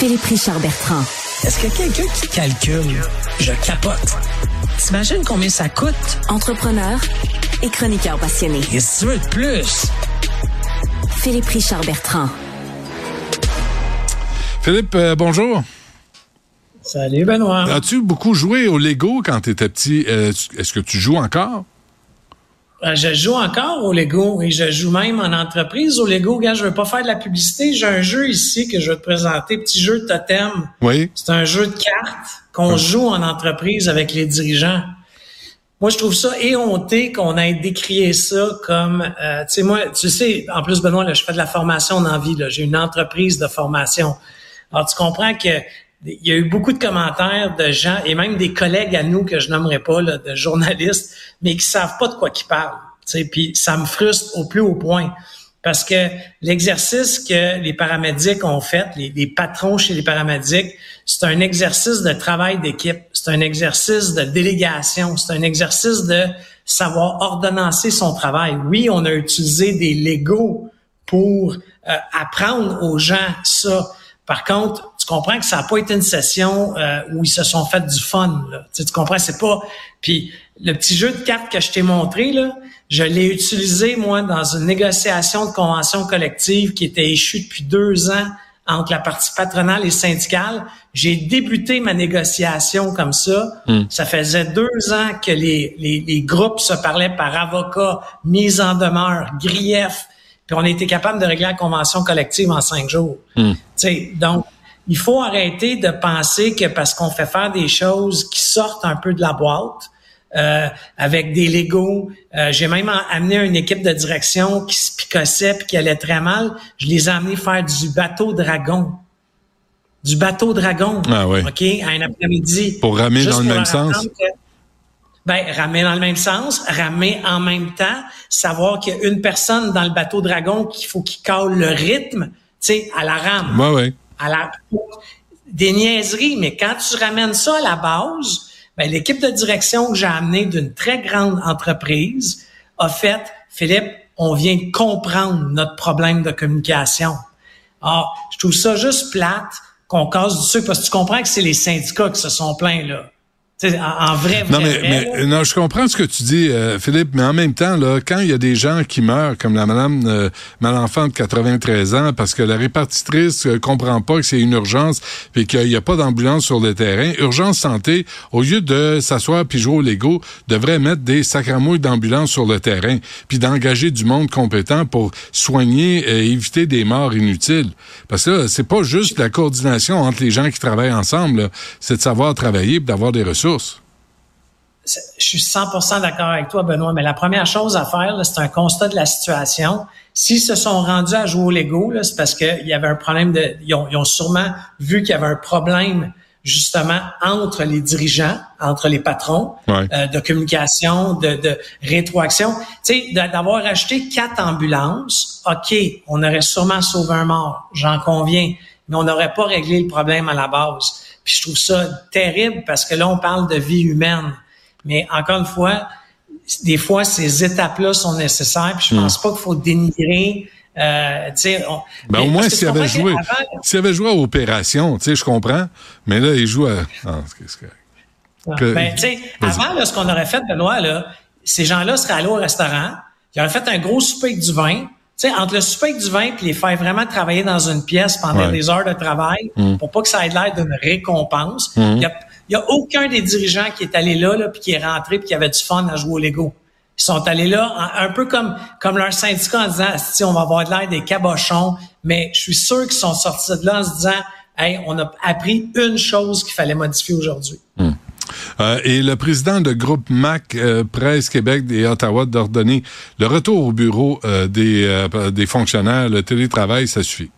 Philippe Richard Bertrand. Est-ce que quelqu'un qui calcule, je capote. T'imagines combien ça coûte? Entrepreneur et chroniqueur passionné. Et si tu veux de plus? Philippe Richard Bertrand. Philippe, euh, bonjour. Salut Benoît. As-tu beaucoup joué au Lego quand tu étais petit? Euh, Est-ce que tu joues encore? Euh, je joue encore au Lego et je joue même en entreprise au Lego. Gars, je veux pas faire de la publicité. J'ai un jeu ici que je vais te présenter, petit jeu de totem. Oui. C'est un jeu de cartes qu'on joue en entreprise avec les dirigeants. Moi, je trouve ça éhonté qu'on ait décrié ça comme, euh, tu sais, moi, tu sais, en plus, Benoît, là, je fais de la formation en vie. J'ai une entreprise de formation. Alors, tu comprends que il y a eu beaucoup de commentaires de gens et même des collègues à nous que je nommerai pas, là, de journalistes, mais qui savent pas de quoi qu'ils parlent. Puis ça me frustre au plus haut point. Parce que l'exercice que les paramédics ont fait, les, patrons chez les paramédics, c'est un exercice de travail d'équipe, c'est un exercice de délégation, c'est un exercice de savoir ordonnancer son travail. Oui, on a utilisé des Legos pour euh, apprendre aux gens ça. Par contre, tu comprends que ça n'a pas été une session euh, où ils se sont fait du fun. Là. Tu, sais, tu comprends, c'est pas. Puis le petit jeu de cartes que je t'ai montré là, je l'ai utilisé moi dans une négociation de convention collective qui était échue depuis deux ans entre la partie patronale et syndicale. J'ai débuté ma négociation comme ça. Hmm. Ça faisait deux ans que les, les, les groupes se parlaient par avocat, mise en demeure, grief, puis on a été capable de régler la convention collective en cinq jours. Hmm. Donc, il faut arrêter de penser que parce qu'on fait faire des choses qui sortent un peu de la boîte, euh, avec des Legos. Euh, j'ai même amené une équipe de direction qui se picossait puis qui allait très mal. Je les ai amenés faire du bateau dragon. Du bateau dragon. Ah oui. OK? À un après-midi. Pour ramer dans le même sens? que- ben, ramer dans le même sens, ramer en même temps, savoir qu'il y a une personne dans le bateau dragon qu'il faut qu'il cale le rythme, tu sais, à la rame. Oui, oui. À la... Des niaiseries, mais quand tu ramènes ça à la base, ben, l'équipe de direction que j'ai amenée d'une très grande entreprise a fait, Philippe, on vient comprendre notre problème de communication. Ah, je trouve ça juste plate qu'on casse du sucre parce que tu comprends que c'est les syndicats qui se sont plaints, là. Tu sais, en, en vrai, Non, vrai, mais, vrai, mais non, je comprends ce que tu dis, euh, Philippe, mais en même temps, là, quand il y a des gens qui meurent, comme la madame euh, Malenfant de 93 ans, parce que la répartitrice euh, comprend pas que c'est une urgence et qu'il n'y a pas d'ambulance sur le terrain, Urgence Santé, au lieu de s'asseoir puis jouer au Lego, devrait mettre des sacramouilles d'ambulance sur le terrain, puis d'engager du monde compétent pour soigner et éviter des morts inutiles. Parce que là, c'est pas juste la coordination entre les gens qui travaillent ensemble, c'est de savoir travailler d'avoir des ressources. Je suis 100% d'accord avec toi, Benoît, mais la première chose à faire, c'est un constat de la situation. S'ils se sont rendus à jouer au Lego, c'est parce qu'il y avait un problème de. Ils ont, ils ont sûrement vu qu'il y avait un problème justement entre les dirigeants, entre les patrons Ouais. euh, de communication, de, de rétroaction. Tu sais, d'avoir acheté quatre ambulances, OK, on aurait sûrement sauvé un mort, j'en conviens, mais on n'aurait pas réglé le problème à la base. Puis je trouve ça terrible parce que là, on parle de vie humaine. Mais encore une fois, des fois, ces étapes-là sont nécessaires. Puis je pense pas qu'il faut dénigrer. Euh, on- Hmm. Ben, au moins, s'il avait joué, s'il avait joué à Opération, tu sais, je comprends, mais là, il joue à... Ah, correct. Que- Ben, tu sais, Vas-y. avant, là, ce qu'on aurait fait, Benoît, là, ces gens-là seraient allés au restaurant, ils auraient fait un gros souper avec du vin. Tu sais, entre le souper du vin puis les faire vraiment travailler dans une pièce pendant Ouais. Mm. des heures de travail, pour pas que ça ait l'air d'une récompense, il y a, il y a aucun des dirigeants qui est allé là, là puis qui est rentré puis qui avait du fun à jouer au Lego. Ils sont allés là un peu comme comme leur syndicat en disant si on va avoir de l'air des cabochons, mais je suis sûr qu'ils sont sortis de là en se disant hey, on a appris une chose qu'il fallait modifier aujourd'hui. Euh, et le président de groupe MAC, euh, Presse Québec et Ottawa, d'ordonner le retour au bureau euh, des, euh, des fonctionnaires, le télétravail, ça suffit.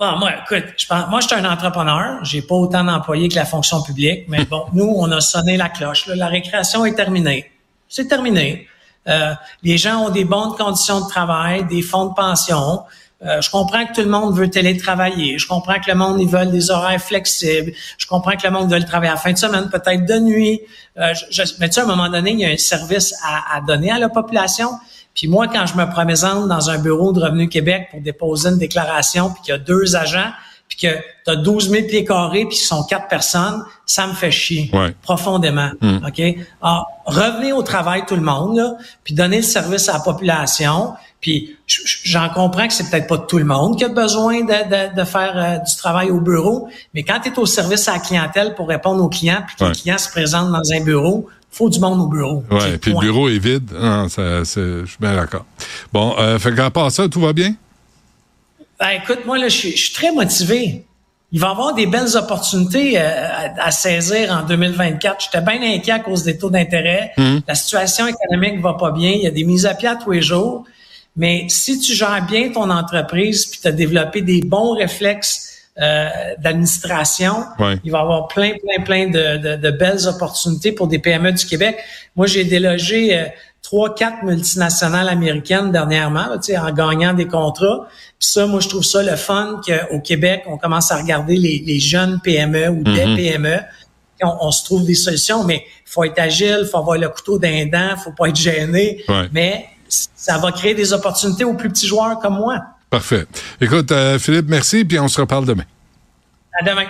Ah, moi, écoute, je pense, moi, je suis un entrepreneur. J'ai pas autant d'employés que la fonction publique, mais bon, nous, on a sonné la cloche. là. La récréation est terminée. C'est terminé. Euh, les gens ont des bonnes conditions de travail, des fonds de pension. Euh, je comprends que tout le monde veut télétravailler. Je comprends que le monde, ils veulent des horaires flexibles. Je comprends que le monde veut travailler à la fin de semaine, peut-être de nuit. Euh, je, je- mais tu sais, à un moment donné, il y a un service à, à donner à la population. Puis moi, quand je me présente dans un bureau de Revenu Québec pour déposer une déclaration, puis qu'il y a deux agents, puis que tu as 12 000 pieds carrés, puis ils sont quatre personnes, ça me fait chier profondément. Hmm. OK? Alors, revenez au travail tout le monde, là, puis donnez le service à la population. Puis j'en comprends que c'est peut-être pas tout le monde qui a besoin de, de, de faire euh, du travail au bureau, mais quand tu es au service à la clientèle pour répondre aux clients, puis que les clients se présentent dans un bureau, faut du monde au bureau. Oui, puis le bureau est vide. Je suis bien d'accord. Bon, euh, fait qu'à part ça, tout va bien? Ben, écoute, moi, là, je suis très motivé. Il va y avoir des belles opportunités euh, à, saisir en 2024. J'étais bien inquiet à cause des taux d'intérêt. Hum. La situation économique va pas bien. Il y a des mises à pied tous les jours. Mais si tu gères bien ton entreprise puis tu as développé des bons réflexes euh, d'administration, il va y avoir plein, plein, plein de, de, belles opportunités pour des PME du Québec. Moi, j'ai délogé euh, trois, quatre multinationales américaines dernièrement, en gagnant des contrats. Puis ça, moi, je trouve ça le fun qu'au Québec, on commence à regarder les, les jeunes PME ou des Mm-hmm. PME. On, on, se trouve des solutions, mais il faut être agile, il faut avoir le couteau d'un dent, faut pas être gêné. Mais ça va créer des opportunités aux plus petits joueurs comme moi. Parfait. Écoute, euh, Philippe, merci, puis on se reparle demain. À demain.